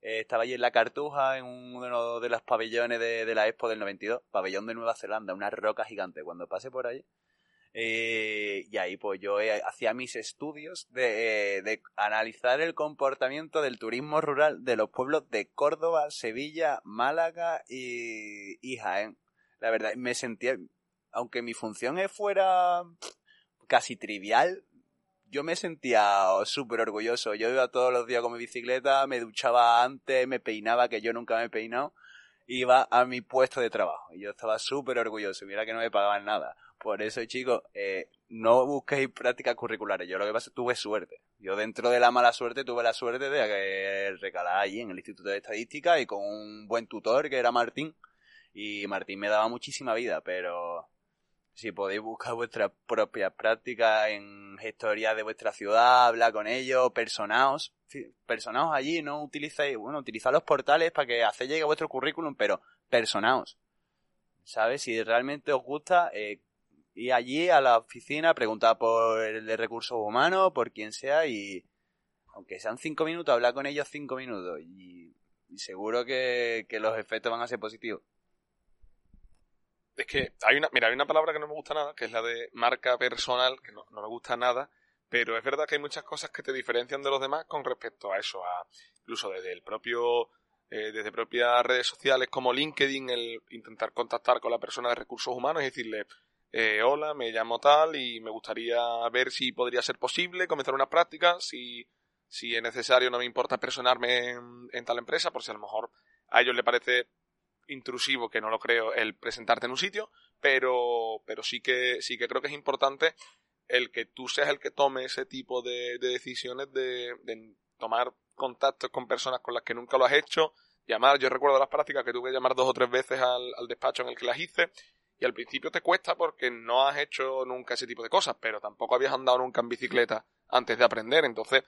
eh, estaba allí en la Cartuja, en uno de los pabellones de, de la Expo del 92, pabellón de Nueva Zelanda, una roca gigante. Cuando pasé por allí, eh, y ahí pues yo eh, hacía mis estudios de, eh, de, analizar el comportamiento del turismo rural de los pueblos de Córdoba, Sevilla, Málaga y, y Jaén. La verdad, me sentía, aunque mi función fuera casi trivial, yo me sentía súper orgulloso. Yo iba todos los días con mi bicicleta, me duchaba antes, me peinaba, que yo nunca me he peinado, iba a mi puesto de trabajo. Y yo estaba súper orgulloso. Mira que no me pagaban nada. Por eso, chicos, eh, no busquéis prácticas curriculares. Yo lo que pasa tuve suerte. Yo dentro de la mala suerte tuve la suerte de recalar allí en el Instituto de Estadística y con un buen tutor que era Martín. Y Martín me daba muchísima vida, pero si podéis buscar vuestras propias prácticas en gestoría de vuestra ciudad, hablar con ellos, personaos, personaos allí, no utilizáis, bueno, utilizad los portales para que hace llegue vuestro currículum, pero personaos. ¿Sabes? Si realmente os gusta, eh, ir allí a la oficina, preguntar por el de recursos humanos, por quien sea, y aunque sean cinco minutos, hablar con ellos cinco minutos, y, seguro que los efectos van a ser positivos. Es que hay una, mira, hay una palabra que no me gusta nada, que es la de marca personal, que no, me gusta nada, pero es verdad que hay muchas cosas que te diferencian de los demás con respecto a eso, a incluso desde el propio, eh, desde propias redes sociales como LinkedIn, el intentar contactar con la persona de recursos humanos y decirle, eh, hola, me llamo tal y me gustaría ver si podría ser posible comenzar una práctica, si, si es necesario no me importa personarme en, en tal empresa, por si a lo mejor a ellos les parece intrusivo, que no lo creo, el presentarte en un sitio, pero, pero sí que, sí que creo que es importante el que tú seas el que tome ese tipo de, decisiones de, tomar contactos con personas con las que nunca lo has hecho, llamar, yo recuerdo las prácticas que tuve que llamar dos o tres veces al despacho en el que las hice, y al principio te cuesta porque no has hecho nunca ese tipo de cosas, pero tampoco habías andado nunca en bicicleta antes de aprender, entonces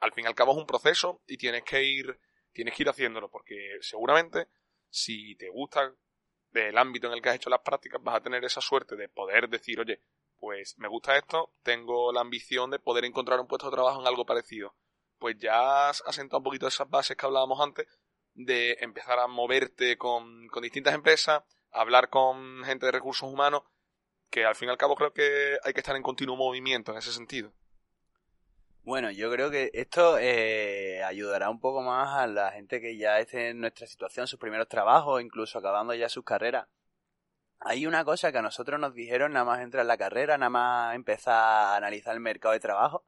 al fin y al cabo es un proceso y tienes que ir, tienes que ir haciéndolo, porque seguramente si te gusta el ámbito en el que has hecho las prácticas, vas a tener esa suerte de poder decir, oye, pues me gusta esto, tengo la ambición de poder encontrar un puesto de trabajo en algo parecido. Pues ya has asentado un poquito esas bases que hablábamos antes de empezar a moverte con, con distintas empresas, hablar con gente de recursos humanos, que al fin y al cabo creo que hay que estar en continuo movimiento en ese sentido. Bueno, yo creo que esto eh, ayudará un poco más a la gente que ya esté en nuestra situación, sus primeros trabajos, incluso acabando ya sus carreras. Hay una cosa que a nosotros nos dijeron nada más entrar en la carrera, nada más empezar a analizar el mercado de trabajo,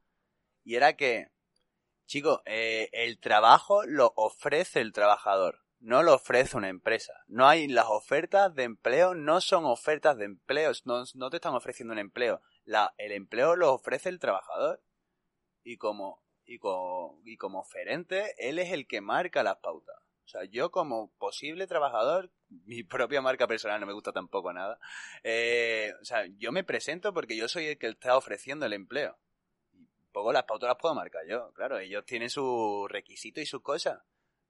y era que, chicos, eh, el trabajo lo ofrece el trabajador, no lo ofrece una empresa. No hay las ofertas de empleo, no son ofertas de empleo, no, te están ofreciendo un empleo. La, el empleo lo ofrece el trabajador y como, y como, y como oferente, él es el que marca las pautas. O sea, yo como posible trabajador, mi propia marca personal no me gusta tampoco nada. Eh, o sea, yo me presento porque yo soy el que está ofreciendo el empleo. Poco las pautas las puedo marcar yo. Claro, ellos tienen sus requisitos y sus cosas.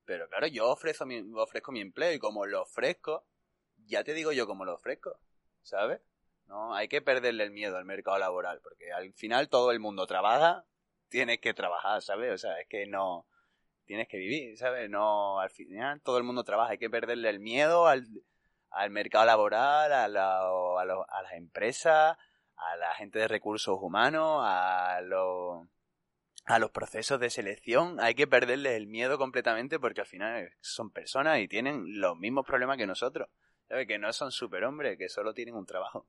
Pero claro, yo ofrezco mi, ofrezco mi empleo y como lo ofrezco, ya te digo yo cómo lo ofrezco. ¿Sabes? No, hay que perderle el miedo al mercado laboral, porque al final todo el mundo trabaja tienes que trabajar, ¿sabes? O sea, es que no, tienes que vivir, ¿sabes? No, al final todo el mundo trabaja, hay que perderle el miedo al, al mercado laboral, a, la, a, a, las empresas, a la gente de recursos humanos, a los a los procesos de selección, hay que perderles el miedo completamente porque al final son personas y tienen los mismos problemas que nosotros, ¿sabes? Que no son superhombres, que solo tienen un trabajo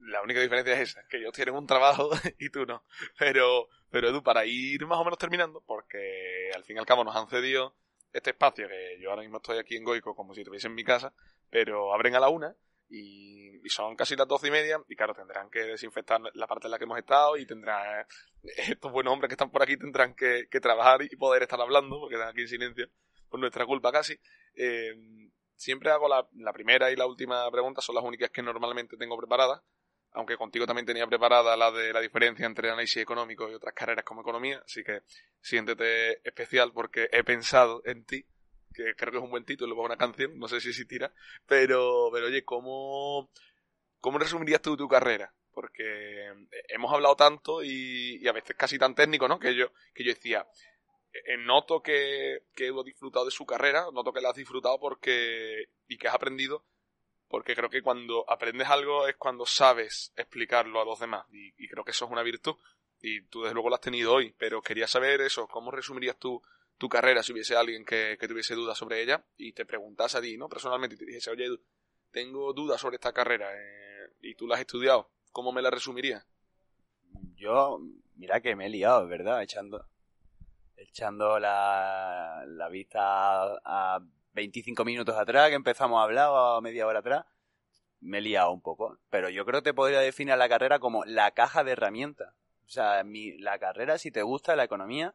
la única diferencia es esa, que ellos tienen un trabajo y tú no. Pero, pero Edu, para ir más o menos terminando, porque al fin y al cabo nos han cedido este espacio, que yo ahora mismo estoy aquí en Goico como si estuviese en mi casa, pero abren a la una y, son casi las doce y media y claro, tendrán que desinfectar la parte en la que hemos estado y tendrán, estos buenos hombres que están por aquí tendrán que, trabajar y poder estar hablando, porque están aquí en silencio, por nuestra culpa casi. Eh, siempre hago la, la primera y la última pregunta, son las únicas que normalmente tengo preparadas aunque contigo también tenía preparada la de la diferencia entre análisis económico y otras carreras como economía, así que siéntete especial porque he pensado en ti, que creo que es un buen título para una canción, no sé si existirá, pero, pero oye, ¿cómo, cómo resumirías tú tu carrera? Porque hemos hablado tanto y, a veces casi tan técnico, ¿no? Que yo, que yo decía, eh, noto que, que he disfrutado de su carrera, noto que la has disfrutado porque, y que has aprendido porque creo que cuando aprendes algo es cuando sabes explicarlo a los demás y, creo que eso es una virtud y tú desde luego lo has tenido hoy, pero quería saber eso, ¿cómo resumirías tú tu carrera si hubiese alguien que, tuviese dudas sobre ella y te preguntase a ti, ¿no? Personalmente y te dijese, oye, tengo dudas sobre esta carrera eh, y tú la has estudiado, ¿cómo me la resumirías? Yo, mira que me he liado, ¿verdad? Echando, echando la, la vista a 25 minutos atrás que empezamos a hablar o media hora atrás, me he liado un poco. Pero yo creo que te podría definir la carrera como la caja de herramientas. O sea, mi, la carrera, si te gusta la economía,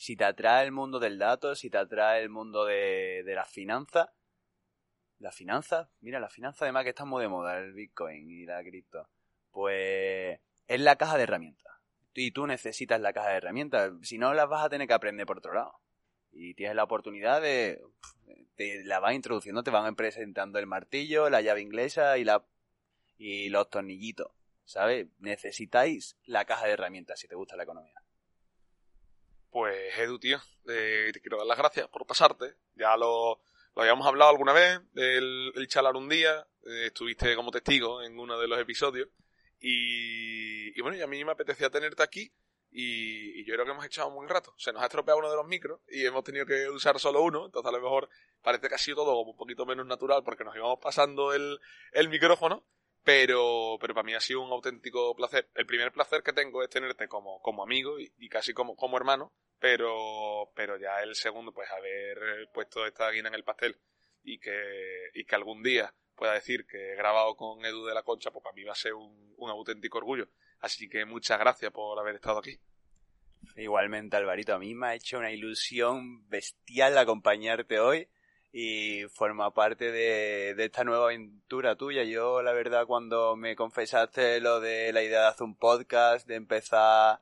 si te atrae el mundo del dato, si te atrae el mundo de, de las finanzas, la finanza, mira, la finanza además que está muy de moda, el Bitcoin y la cripto, pues es la caja de herramientas. Y tú necesitas la caja de herramientas, si no las vas a tener que aprender por otro lado. Y tienes la oportunidad de, te la van introduciendo, te van presentando el martillo, la llave inglesa y la y los tornillitos, ¿sabes? Necesitáis la caja de herramientas si te gusta la economía. Pues Edu, tío, eh, te quiero dar las gracias por pasarte. Ya lo, lo habíamos hablado alguna vez, el, el charlar un día, eh, estuviste como testigo en uno de los episodios. Y, y bueno, y a mí me apetecía tenerte aquí y, yo creo que hemos echado un buen rato. Se nos ha estropeado uno de los micros y hemos tenido que usar solo uno, entonces a lo mejor parece que ha sido todo como un poquito menos natural porque nos íbamos pasando el, el micrófono, pero, pero para mí ha sido un auténtico placer. El primer placer que tengo es tenerte como, como amigo y, casi como, como hermano, pero, pero ya el segundo, pues haber puesto esta guina en el pastel y que, y que algún día pueda decir que he grabado con Edu de la Concha, pues para mí va a ser un, un auténtico orgullo. Así que muchas gracias por haber estado aquí. Igualmente, Alvarito, a mí me ha hecho una ilusión bestial acompañarte hoy y forma parte de, esta nueva aventura tuya. Yo, la verdad, cuando me confesaste lo de la idea de hacer un podcast, de empezar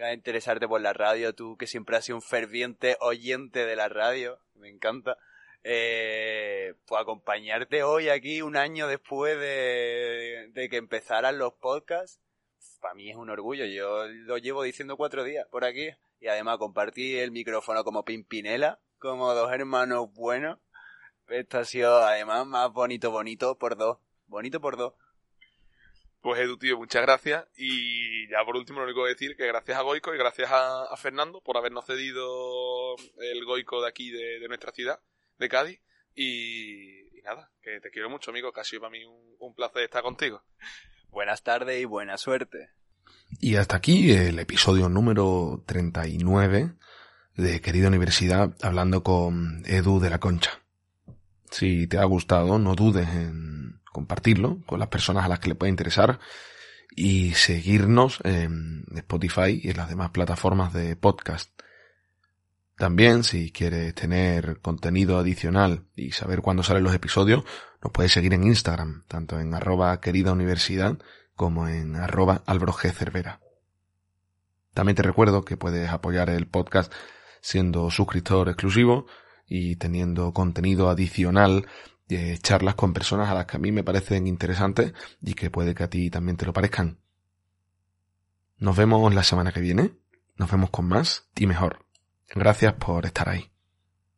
a interesarte por la radio, tú que siempre has sido un ferviente oyente de la radio, me encanta, eh, pues acompañarte hoy aquí un año después de, de que empezaran los podcasts, para mí es un orgullo. Yo lo llevo diciendo cuatro días por aquí y además compartí el micrófono como Pimpinela, como dos hermanos buenos. Esto ha sido además más bonito, bonito por dos. Bonito por dos. Pues Edu, tío, muchas gracias. Y ya por último lo único que decir que gracias a Goico y gracias a, a Fernando por habernos cedido el Goico de aquí, de, de nuestra ciudad, de Cádiz. Y, y, nada, que te quiero mucho, amigo, que ha sido para mí un, un placer estar contigo. Buenas tardes y buena suerte. Y hasta aquí el episodio número 39 de Querida Universidad, hablando con Edu de la Concha. Si te ha gustado, no dudes en compartirlo con las personas a las que le pueda interesar y seguirnos en Spotify y en las demás plataformas de podcast. También, si quieres tener contenido adicional y saber cuándo salen los episodios, nos puedes seguir en Instagram, tanto en arroba querida universidad como en arroba Cervera. También te recuerdo que puedes apoyar el podcast siendo suscriptor exclusivo y teniendo contenido adicional de charlas con personas a las que a mí me parecen interesantes y que puede que a ti también te lo parezcan. Nos vemos la semana que viene, nos vemos con más y mejor. Gracias por estar ahí.